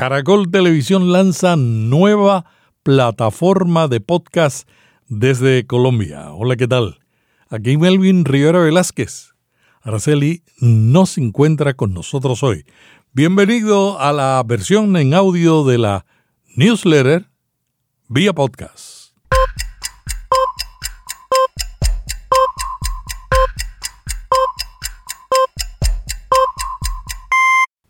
Caracol Televisión lanza nueva plataforma de podcast desde Colombia. Hola, ¿qué tal? Aquí Melvin Rivera Velázquez. Araceli no se encuentra con nosotros hoy. Bienvenido a la versión en audio de la newsletter vía podcast.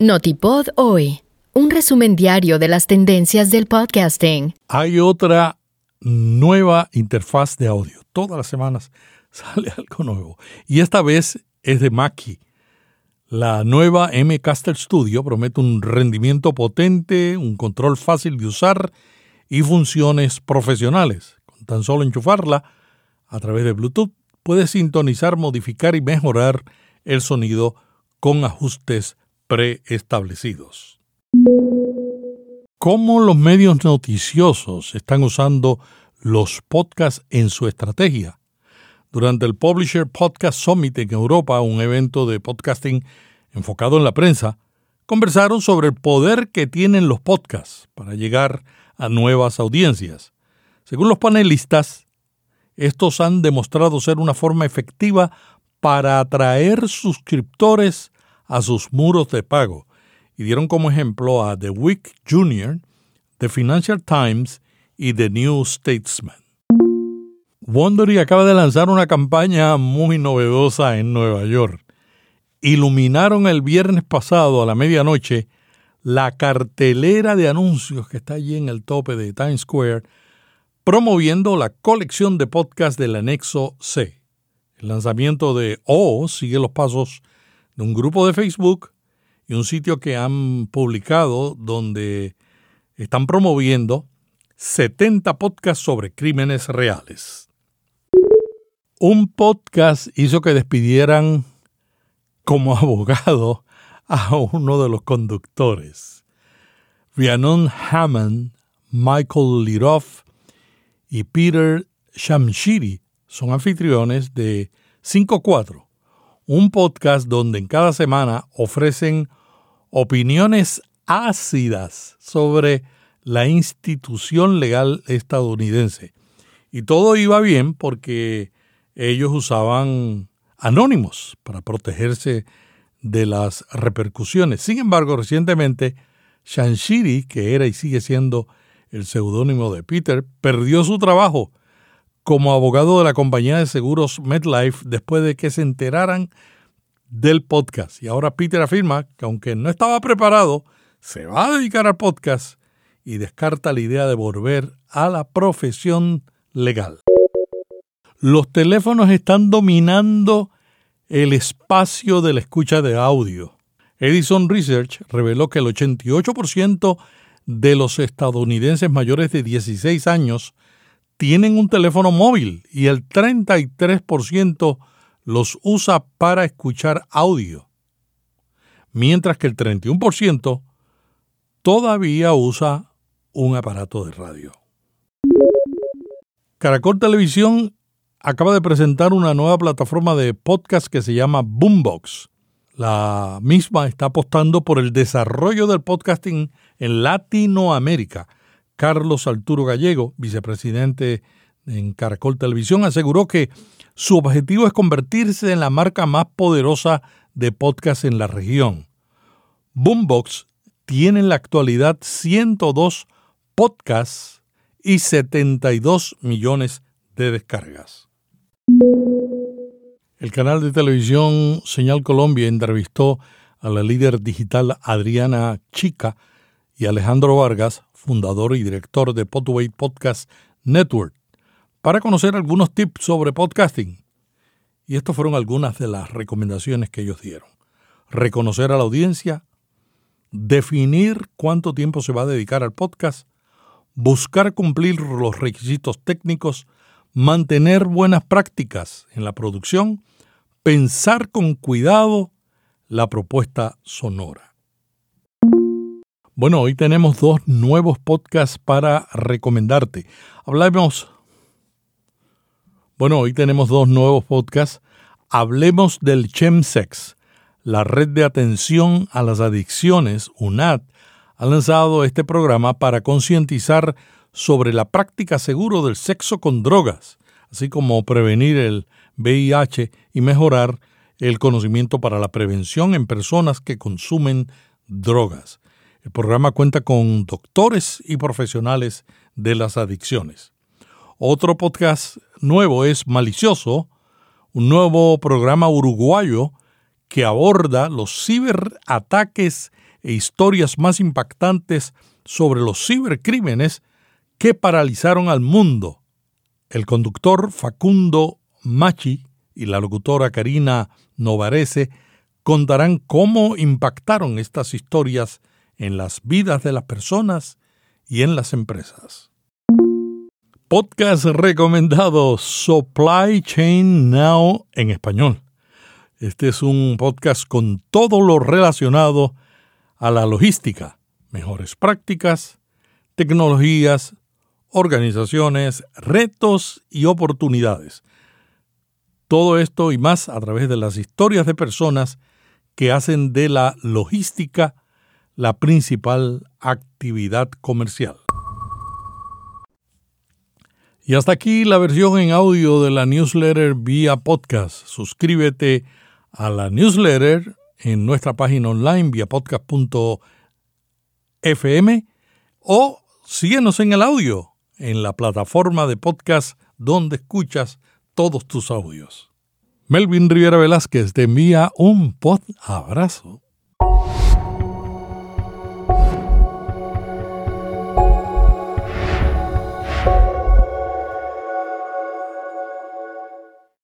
Notipod hoy un resumen diario de las tendencias del podcasting. Hay otra nueva interfaz de audio. Todas las semanas sale algo nuevo. Y esta vez es de Mackie. La nueva M-Caster Studio promete un rendimiento potente, un control fácil de usar y funciones profesionales. Con tan solo enchufarla a través de Bluetooth, puedes sintonizar, modificar y mejorar el sonido con ajustes preestablecidos cómo los medios noticiosos están usando los podcasts en su estrategia. Durante el Publisher Podcast Summit en Europa, un evento de podcasting enfocado en la prensa, conversaron sobre el poder que tienen los podcasts para llegar a nuevas audiencias. Según los panelistas, estos han demostrado ser una forma efectiva para atraer suscriptores a sus muros de pago y dieron como ejemplo a The Week Junior, The Financial Times y The New Statesman. Wondery acaba de lanzar una campaña muy novedosa en Nueva York. Iluminaron el viernes pasado a la medianoche la cartelera de anuncios que está allí en el tope de Times Square, promoviendo la colección de podcasts del anexo C. El lanzamiento de O sigue los pasos de un grupo de Facebook y un sitio que han publicado donde están promoviendo 70 podcasts sobre crímenes reales. Un podcast hizo que despidieran como abogado a uno de los conductores. Rhiannon Hammond, Michael Liroff y Peter Shamshiri son anfitriones de 5-4, un podcast donde en cada semana ofrecen opiniones ácidas sobre la institución legal estadounidense. Y todo iba bien porque ellos usaban anónimos para protegerse de las repercusiones. Sin embargo, recientemente, Shanshiri, que era y sigue siendo el seudónimo de Peter, perdió su trabajo como abogado de la compañía de seguros MetLife después de que se enteraran del podcast. Y ahora Peter afirma que aunque no estaba preparado, se va a dedicar al podcast y descarta la idea de volver a la profesión legal. Los teléfonos están dominando el espacio de la escucha de audio. Edison Research reveló que el 88% de los estadounidenses mayores de 16 años tienen un teléfono móvil y el 33% los usa para escuchar audio, mientras que el 31% todavía usa un aparato de radio. Caracol Televisión acaba de presentar una nueva plataforma de podcast que se llama Boombox. La misma está apostando por el desarrollo del podcasting en Latinoamérica. Carlos Arturo Gallego, vicepresidente en Caracol Televisión, aseguró que su objetivo es convertirse en la marca más poderosa de podcast en la región. Boombox tiene en la actualidad 102 podcasts y 72 millones de descargas. El canal de televisión Señal Colombia entrevistó a la líder digital Adriana Chica y Alejandro Vargas, fundador y director de Podway Podcast Network, para conocer algunos tips sobre podcasting. Y estas fueron algunas de las recomendaciones que ellos dieron. Reconocer a la audiencia, definir cuánto tiempo se va a dedicar al podcast, buscar cumplir los requisitos técnicos, mantener buenas prácticas en la producción, pensar con cuidado la propuesta sonora. Bueno, hoy tenemos dos nuevos podcasts para recomendarte. Hablamos bueno, hoy tenemos dos nuevos podcasts. Hablemos del Chemsex, la red de atención a las adicciones, UNAD, ha lanzado este programa para concientizar sobre la práctica seguro del sexo con drogas, así como prevenir el VIH y mejorar el conocimiento para la prevención en personas que consumen drogas. El programa cuenta con doctores y profesionales de las adicciones. Otro podcast nuevo es Malicioso, un nuevo programa uruguayo que aborda los ciberataques e historias más impactantes sobre los cibercrímenes que paralizaron al mundo. El conductor Facundo Machi y la locutora Karina Novarese contarán cómo impactaron estas historias en las vidas de las personas y en las empresas. Podcast recomendado Supply Chain Now en español. Este es un podcast con todo lo relacionado a la logística, mejores prácticas, tecnologías, organizaciones, retos y oportunidades. Todo esto y más a través de las historias de personas que hacen de la logística la principal actividad comercial. Y hasta aquí la versión en audio de la newsletter vía podcast. Suscríbete a la newsletter en nuestra página online vía podcast.fm o síguenos en el audio en la plataforma de podcast donde escuchas todos tus audios. Melvin Rivera Velázquez te envía un pod abrazo.